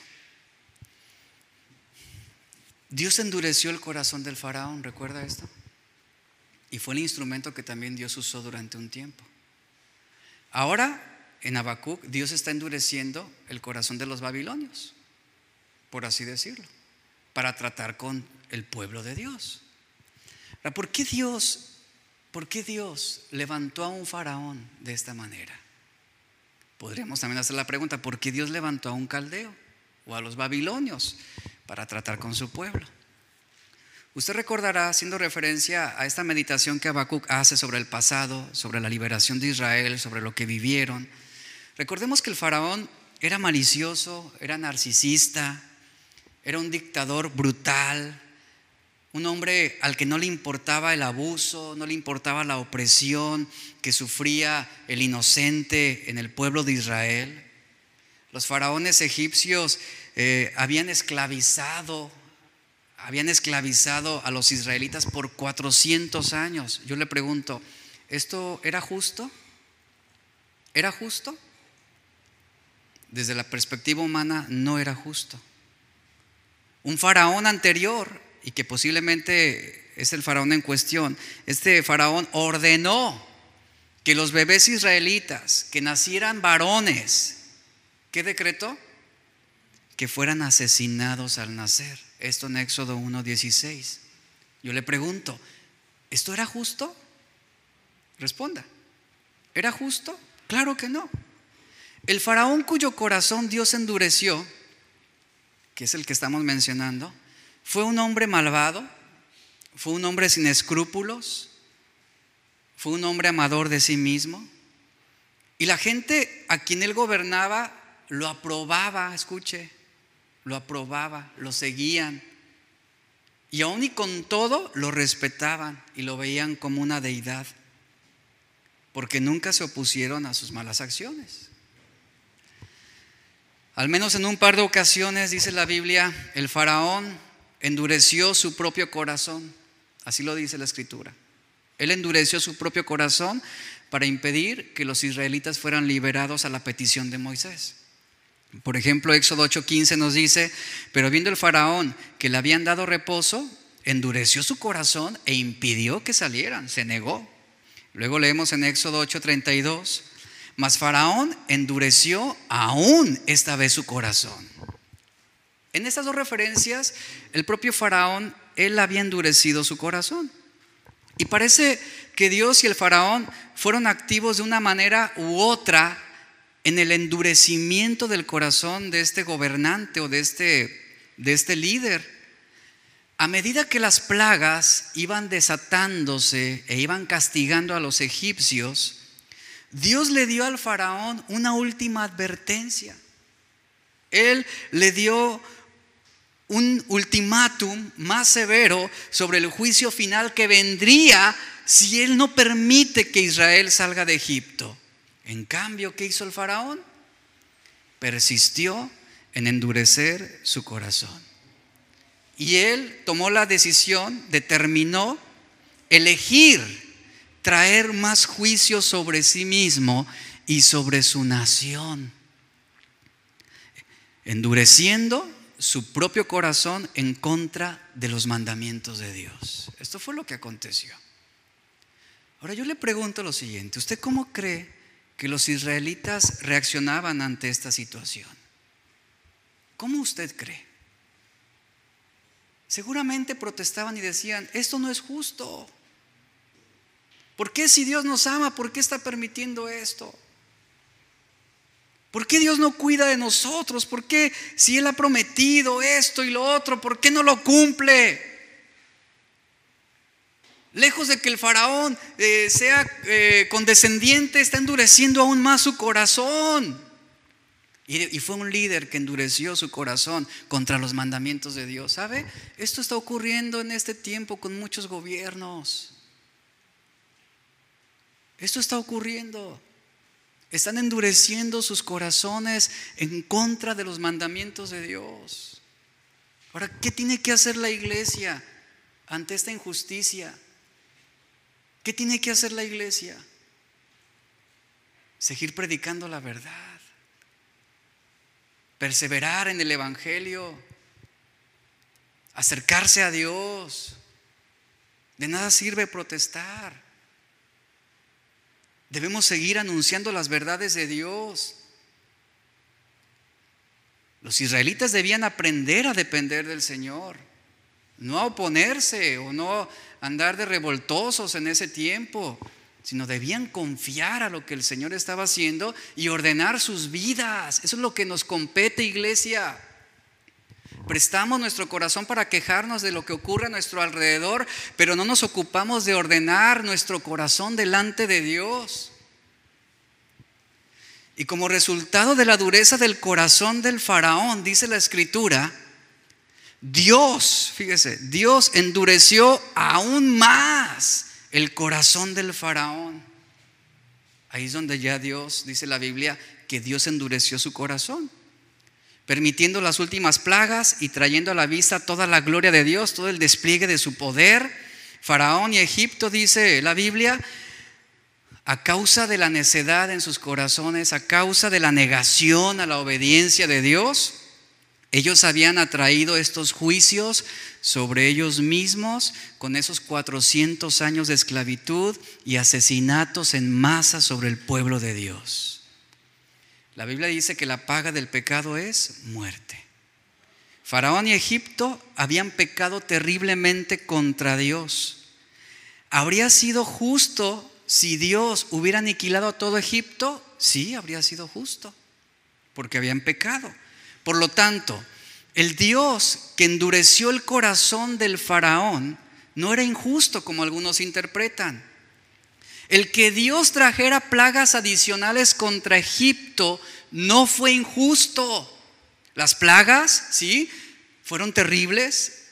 Dios endureció el corazón del faraón, ¿recuerda esto? Y fue el instrumento que también Dios usó durante un tiempo. Ahora, en Habacuc, Dios está endureciendo el corazón de los babilonios, por así decirlo, para tratar con el pueblo de Dios. ¿Por qué Dios, por qué Dios levantó a un faraón de esta manera? Podríamos también hacer la pregunta, ¿por qué Dios levantó a un caldeo o a los babilonios para tratar con su pueblo? Usted recordará, haciendo referencia a esta meditación que Habacuc hace sobre el pasado, sobre la liberación de Israel, sobre lo que vivieron. Recordemos que el faraón era malicioso, era narcisista, era un dictador brutal, un hombre al que no le importaba el abuso, no le importaba la opresión que sufría el inocente en el pueblo de Israel. Los faraones egipcios eh, habían esclavizado habían esclavizado a los israelitas por 400 años. Yo le pregunto, ¿esto era justo? ¿Era justo? Desde la perspectiva humana no era justo. Un faraón anterior, y que posiblemente es el faraón en cuestión, este faraón ordenó que los bebés israelitas que nacieran varones, ¿qué decretó? Que fueran asesinados al nacer. Esto en Éxodo 1.16. Yo le pregunto, ¿esto era justo? Responda. ¿Era justo? Claro que no. El faraón cuyo corazón Dios endureció, que es el que estamos mencionando, fue un hombre malvado, fue un hombre sin escrúpulos, fue un hombre amador de sí mismo. Y la gente a quien él gobernaba lo aprobaba, escuche, lo aprobaba, lo seguían. Y aún y con todo lo respetaban y lo veían como una deidad, porque nunca se opusieron a sus malas acciones. Al menos en un par de ocasiones, dice la Biblia, el faraón endureció su propio corazón. Así lo dice la escritura. Él endureció su propio corazón para impedir que los israelitas fueran liberados a la petición de Moisés. Por ejemplo, Éxodo 8:15 nos dice, pero viendo el faraón que le habían dado reposo, endureció su corazón e impidió que salieran, se negó. Luego leemos en Éxodo 8:32, mas faraón endureció aún esta vez su corazón. En estas dos referencias, el propio faraón, él había endurecido su corazón. Y parece que Dios y el faraón fueron activos de una manera u otra en el endurecimiento del corazón de este gobernante o de este, de este líder. A medida que las plagas iban desatándose e iban castigando a los egipcios, Dios le dio al faraón una última advertencia. Él le dio un ultimátum más severo sobre el juicio final que vendría si él no permite que Israel salga de Egipto. En cambio, ¿qué hizo el faraón? Persistió en endurecer su corazón. Y él tomó la decisión, determinó elegir traer más juicio sobre sí mismo y sobre su nación, endureciendo su propio corazón en contra de los mandamientos de Dios. Esto fue lo que aconteció. Ahora yo le pregunto lo siguiente, ¿usted cómo cree que los israelitas reaccionaban ante esta situación? ¿Cómo usted cree? Seguramente protestaban y decían, esto no es justo. ¿Por qué si Dios nos ama, por qué está permitiendo esto? ¿Por qué Dios no cuida de nosotros? ¿Por qué si Él ha prometido esto y lo otro, por qué no lo cumple? Lejos de que el faraón eh, sea eh, condescendiente, está endureciendo aún más su corazón. Y, fue un líder que endureció su corazón contra los mandamientos de Dios. ¿Sabe? Esto está ocurriendo en este tiempo con muchos gobiernos. Esto está ocurriendo. Están endureciendo sus corazones en contra de los mandamientos de Dios. Ahora, ¿qué tiene que hacer la iglesia ante esta injusticia? ¿Qué tiene que hacer la iglesia? Seguir predicando la verdad perseverar en el Evangelio, acercarse a Dios. De nada sirve protestar. Debemos seguir anunciando las verdades de Dios. Los israelitas debían aprender a depender del Señor, no a oponerse o no andar de revoltosos en ese tiempo, sino debían confiar a lo que el Señor estaba haciendo y ordenar sus vidas. Eso es lo que nos compete, iglesia. Prestamos nuestro corazón para quejarnos de lo que ocurre a nuestro alrededor, pero no nos ocupamos de ordenar nuestro corazón delante de Dios. Y como resultado de la dureza del corazón del faraón, dice la escritura, Dios, fíjese, Dios endureció aún más el corazón del faraón. Ahí es donde ya Dios, dice la Biblia, que Dios endureció su corazón, permitiendo las últimas plagas y trayendo a la vista toda la gloria de Dios, todo el despliegue de su poder. Faraón y Egipto, dice la Biblia, a causa de la necedad en sus corazones, a causa de la negación a la obediencia de Dios, ellos habían atraído estos juicios sobre ellos mismos con esos 400 años de esclavitud y asesinatos en masa sobre el pueblo de Dios. La Biblia dice que la paga del pecado es muerte. Faraón y Egipto habían pecado terriblemente contra Dios. ¿Habría sido justo si Dios hubiera aniquilado a todo Egipto? Sí, habría sido justo, porque habían pecado. Por lo tanto, el Dios que endureció el corazón del faraón no era injusto como algunos interpretan. El que Dios trajera plagas adicionales contra Egipto no fue injusto. Las plagas, sí, fueron terribles,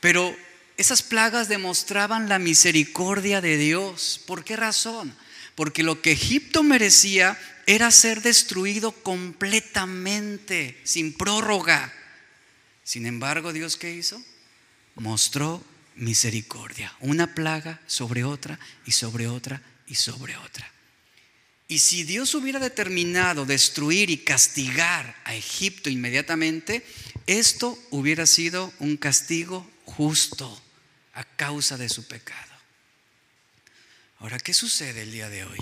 pero esas plagas demostraban la misericordia de Dios. ¿Por qué razón? Porque lo que Egipto merecía era ser destruido completamente, sin prórroga. Sin embargo, Dios qué hizo? mostró misericordia. Una plaga sobre otra y sobre otra y sobre otra. Y si Dios hubiera determinado destruir y castigar a Egipto inmediatamente, esto hubiera sido un castigo justo a causa de su pecado. Ahora, ¿qué sucede el día de hoy?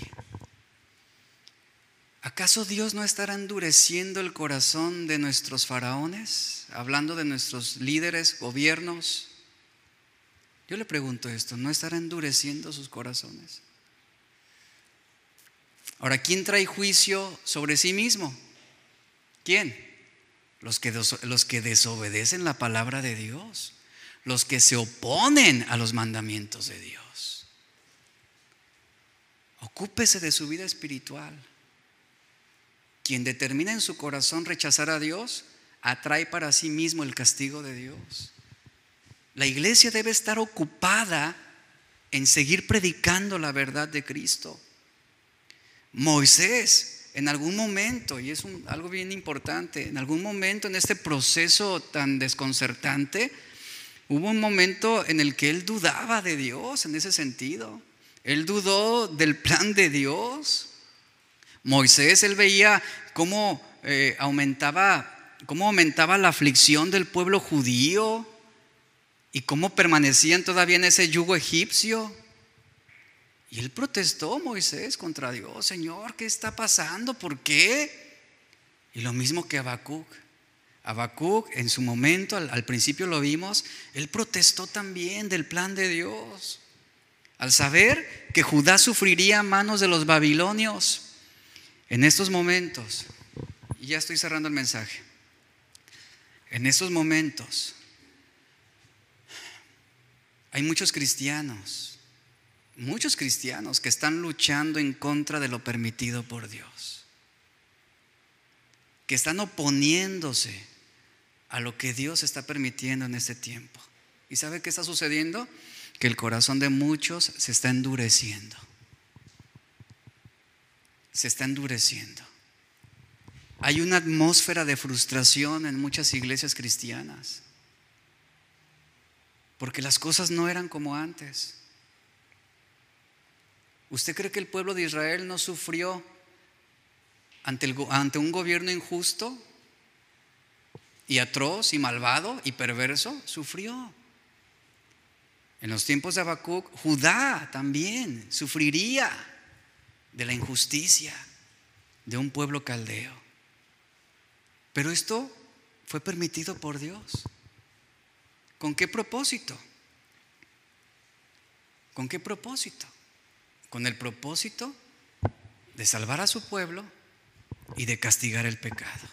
¿Acaso Dios no estará endureciendo el corazón de nuestros faraones? Hablando de nuestros líderes, gobiernos. Yo le pregunto esto, ¿no estará endureciendo sus corazones? Ahora, ¿quién trae juicio sobre sí mismo? ¿Quién? Los que, los que desobedecen la palabra de Dios, los que se oponen a los mandamientos de Dios. Ocúpese de su vida espiritual. Quien determina en su corazón rechazar a Dios, atrae para sí mismo el castigo de Dios. La iglesia debe estar ocupada en seguir predicando la verdad de Cristo. Moisés, en algún momento, y es algo bien importante, en algún momento en este proceso tan desconcertante, hubo un momento en el que él dudaba de Dios en ese sentido. Él dudó del plan de Dios. Moisés, él veía cómo eh, aumentaba, cómo aumentaba la aflicción del pueblo judío y cómo permanecían todavía en ese yugo egipcio. Y él protestó, Moisés, contra Dios, Señor, ¿qué está pasando? ¿Por qué? Y lo mismo que Habacuc. Habacuc, en su momento, al, principio lo vimos, él protestó también del plan de Dios. Al saber que Judá sufriría a manos de los babilonios en estos momentos, y ya estoy cerrando el mensaje, en estos momentos hay muchos cristianos muchos cristianos que están luchando en contra de lo permitido por Dios, que están oponiéndose a lo que Dios está permitiendo en este tiempo. ¿Y sabe qué está sucediendo? Que el corazón de muchos se está endureciendo. Se está endureciendo. Hay una atmósfera de frustración en muchas iglesias cristianas. Porque las cosas no eran como antes. ¿Usted cree que el pueblo de Israel no sufrió ante, un gobierno injusto y atroz y malvado y perverso? Sufrió. En los tiempos de Habacuc, Judá también sufriría de la injusticia de un pueblo caldeo. Pero esto fue permitido por Dios. ¿Con qué propósito? ¿Con qué propósito? con el propósito de salvar a su pueblo y de castigar el pecado.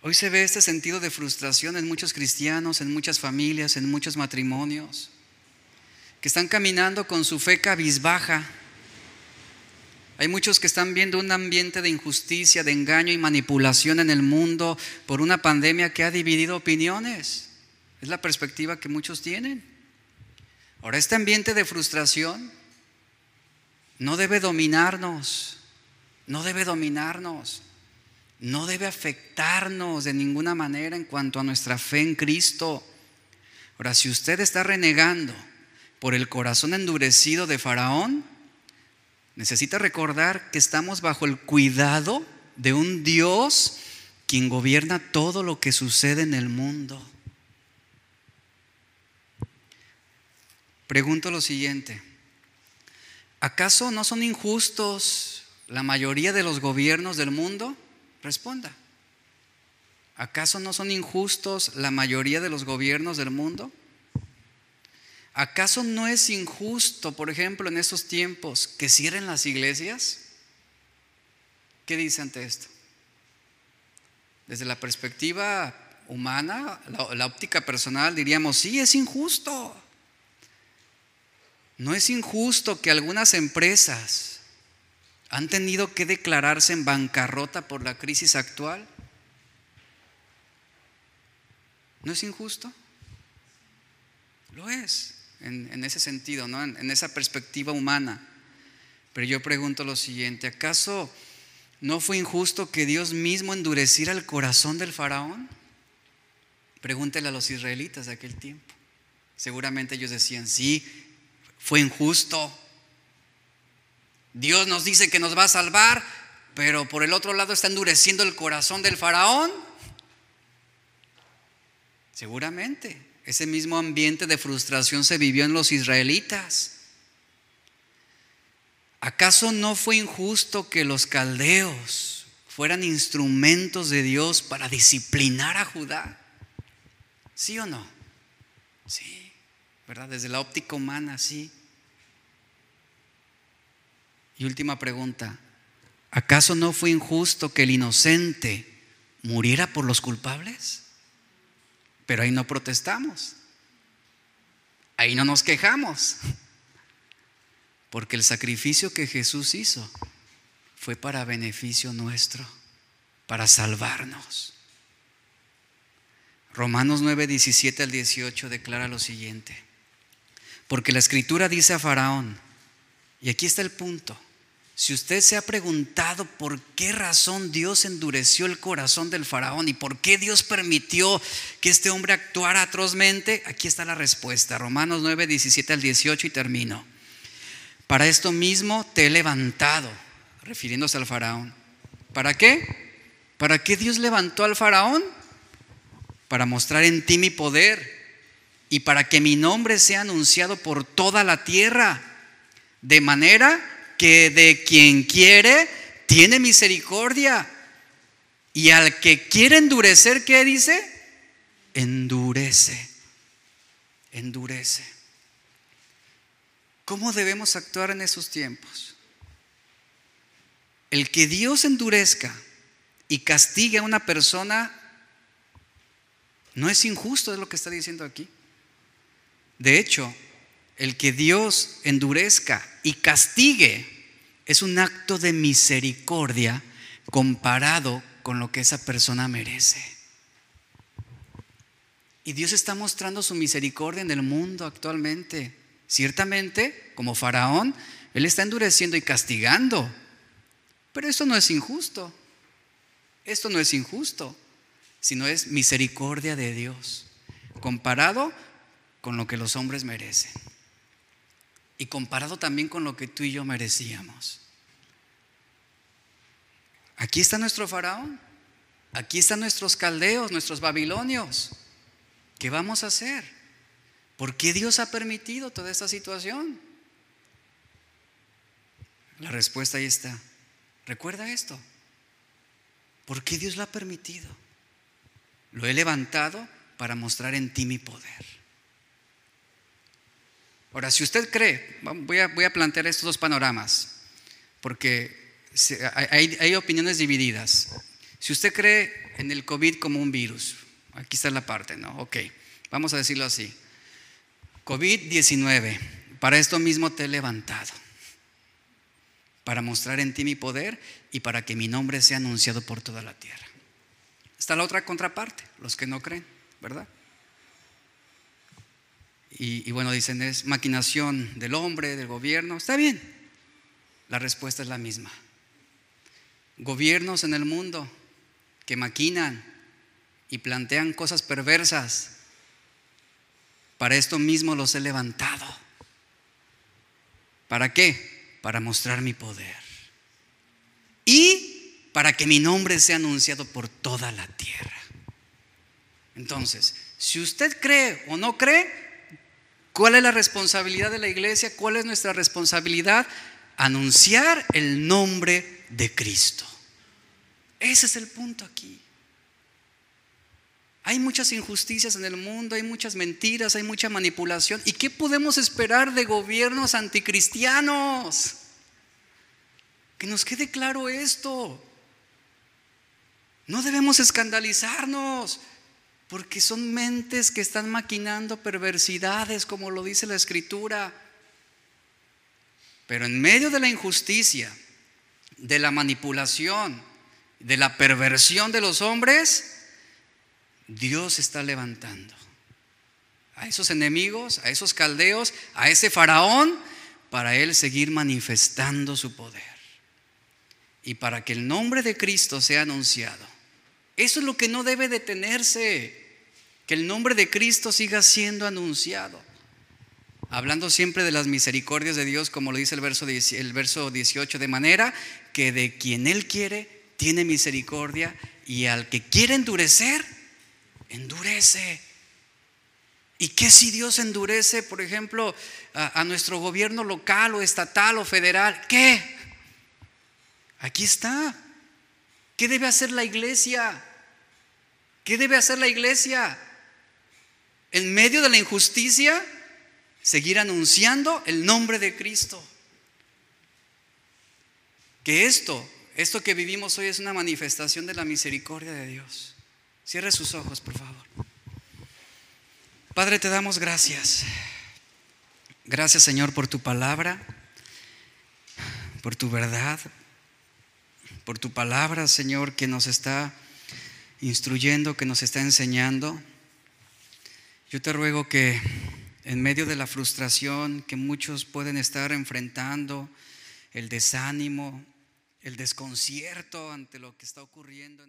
Hoy se ve este sentido de frustración en muchos cristianos, en muchas familias, en muchos matrimonios, que están caminando con su fe cabizbaja. Hay muchos que están viendo un ambiente de injusticia, de engaño y manipulación en el mundo por una pandemia que ha dividido opiniones. Es la perspectiva que muchos tienen. Ahora, este ambiente de frustración no debe dominarnos, no debe dominarnos, no debe afectarnos de ninguna manera en cuanto a nuestra fe en Cristo. Ahora, si usted está renegando por el corazón endurecido de Faraón, necesita recordar que estamos bajo el cuidado de un Dios quien gobierna todo lo que sucede en el mundo. Pregunto lo siguiente, ¿acaso no son injustos la mayoría de los gobiernos del mundo? Responda. ¿Acaso no son injustos la mayoría de los gobiernos del mundo? ¿Acaso no es injusto, por ejemplo, en estos tiempos que cierren las iglesias? ¿Qué dice ante esto? Desde la perspectiva humana, la, la óptica personal, diríamos, sí, es injusto. ¿No es injusto que algunas empresas han tenido que declararse en bancarrota por la crisis actual? ¿No es injusto? Lo es, en, ese sentido, ¿no? en, en esa perspectiva humana. Pero yo pregunto lo siguiente, ¿acaso no fue injusto que Dios mismo endureciera el corazón del faraón? Pregúntele a los israelitas de aquel tiempo. Seguramente ellos decían, sí, fue injusto. Dios nos dice que nos va a salvar, pero por el otro lado está endureciendo el corazón del faraón. Seguramente ese mismo ambiente de frustración se vivió en los israelitas. ¿Acaso no fue injusto que los caldeos fueran instrumentos de Dios para disciplinar a Judá? ¿Sí o no? Sí, ¿verdad? Desde la óptica humana, sí. Y última pregunta, ¿acaso no fue injusto que el inocente muriera por los culpables? Pero ahí no protestamos, ahí no nos quejamos, porque el sacrificio que Jesús hizo fue para beneficio nuestro, para salvarnos. Romanos 9, 17 al 18 declara lo siguiente. Porque la escritura dice a Faraón, y aquí está el punto, si usted se ha preguntado por qué razón Dios endureció el corazón del faraón y por qué Dios permitió que este hombre actuara atrozmente, aquí está la respuesta. Romanos 9, 17 al 18 y termino. Para esto mismo te he levantado, refiriéndose al faraón. ¿Para qué? ¿Para qué Dios levantó al faraón? para mostrar en ti mi poder y para que mi nombre sea anunciado por toda la tierra, de manera que de quien quiere tiene misericordia. Y al que quiere endurecer, ¿qué dice? Endurece, endurece. ¿Cómo debemos actuar en esos tiempos? El que Dios endurezca y castigue a una persona no es injusto, es lo que está diciendo aquí. De hecho, el que Dios endurezca y castigue es un acto de misericordia comparado con lo que esa persona merece. Y Dios está mostrando su misericordia en el mundo actualmente. Ciertamente, como faraón, Él está endureciendo y castigando. Pero esto no es injusto. Esto no es injusto sino es misericordia de Dios, comparado con lo que los hombres merecen y comparado también con lo que tú y yo merecíamos. Aquí está nuestro faraón, aquí están nuestros caldeos, nuestros babilonios. ¿Qué vamos a hacer? ¿Por qué Dios ha permitido toda esta situación? La respuesta ahí está. Recuerda esto. ¿Por qué Dios lo ha permitido? Lo he levantado para mostrar en ti mi poder. Ahora, si usted cree, voy a, plantear estos dos panoramas, porque hay, hay opiniones divididas. Si usted cree en el COVID como un virus, aquí está la parte, ¿no? Ok, vamos a decirlo así. COVID-19, para esto mismo te he levantado, para mostrar en ti mi poder y para que mi nombre sea anunciado por toda la tierra. Está la otra contraparte, los que no creen, ¿verdad? Y, bueno, dicen es maquinación del hombre, del gobierno. Está bien. La respuesta es la misma. Gobiernos en el mundo que maquinan y plantean cosas perversas. Para esto mismo los he levantado. ¿Para qué? Para mostrar mi poder. Y para que mi nombre sea anunciado por toda la tierra. Entonces, si usted cree o no cree, ¿cuál es la responsabilidad de la iglesia? ¿Cuál es nuestra responsabilidad? Anunciar el nombre de Cristo. Ese es el punto aquí. Hay muchas injusticias en el mundo, hay muchas mentiras, hay mucha manipulación. ¿Y qué podemos esperar de gobiernos anticristianos? Que nos quede claro esto. No debemos escandalizarnos, porque son mentes que están maquinando perversidades, como lo dice la escritura. Pero en medio de la injusticia, de la manipulación, de la perversión de los hombres, Dios está levantando a esos enemigos, a esos caldeos, a ese faraón, para él seguir manifestando su poder. Y para que el nombre de Cristo sea anunciado eso es lo que no debe detenerse. que el nombre de Cristo siga siendo anunciado. Hablando siempre de las misericordias de Dios, como lo dice el verso, el verso 18, de manera que de quien Él quiere, tiene misericordia y al que quiere endurecer, endurece. ¿Y qué si Dios endurece, por ejemplo, a, nuestro gobierno local o estatal o federal? ¿Qué? Aquí está. ¿Qué debe hacer la iglesia? ¿Qué debe hacer la iglesia? En medio de la injusticia, seguir anunciando el nombre de Cristo. Que esto, esto que vivimos hoy es una manifestación de la misericordia de Dios. Cierre sus ojos, por favor. Padre, te damos gracias. Gracias, Señor, por tu palabra, por tu verdad, por tu palabra, Señor, que nos está instruyendo, que nos está enseñando. Yo te ruego que en medio de la frustración que muchos pueden estar enfrentando, el desánimo, el desconcierto ante lo que está ocurriendo en el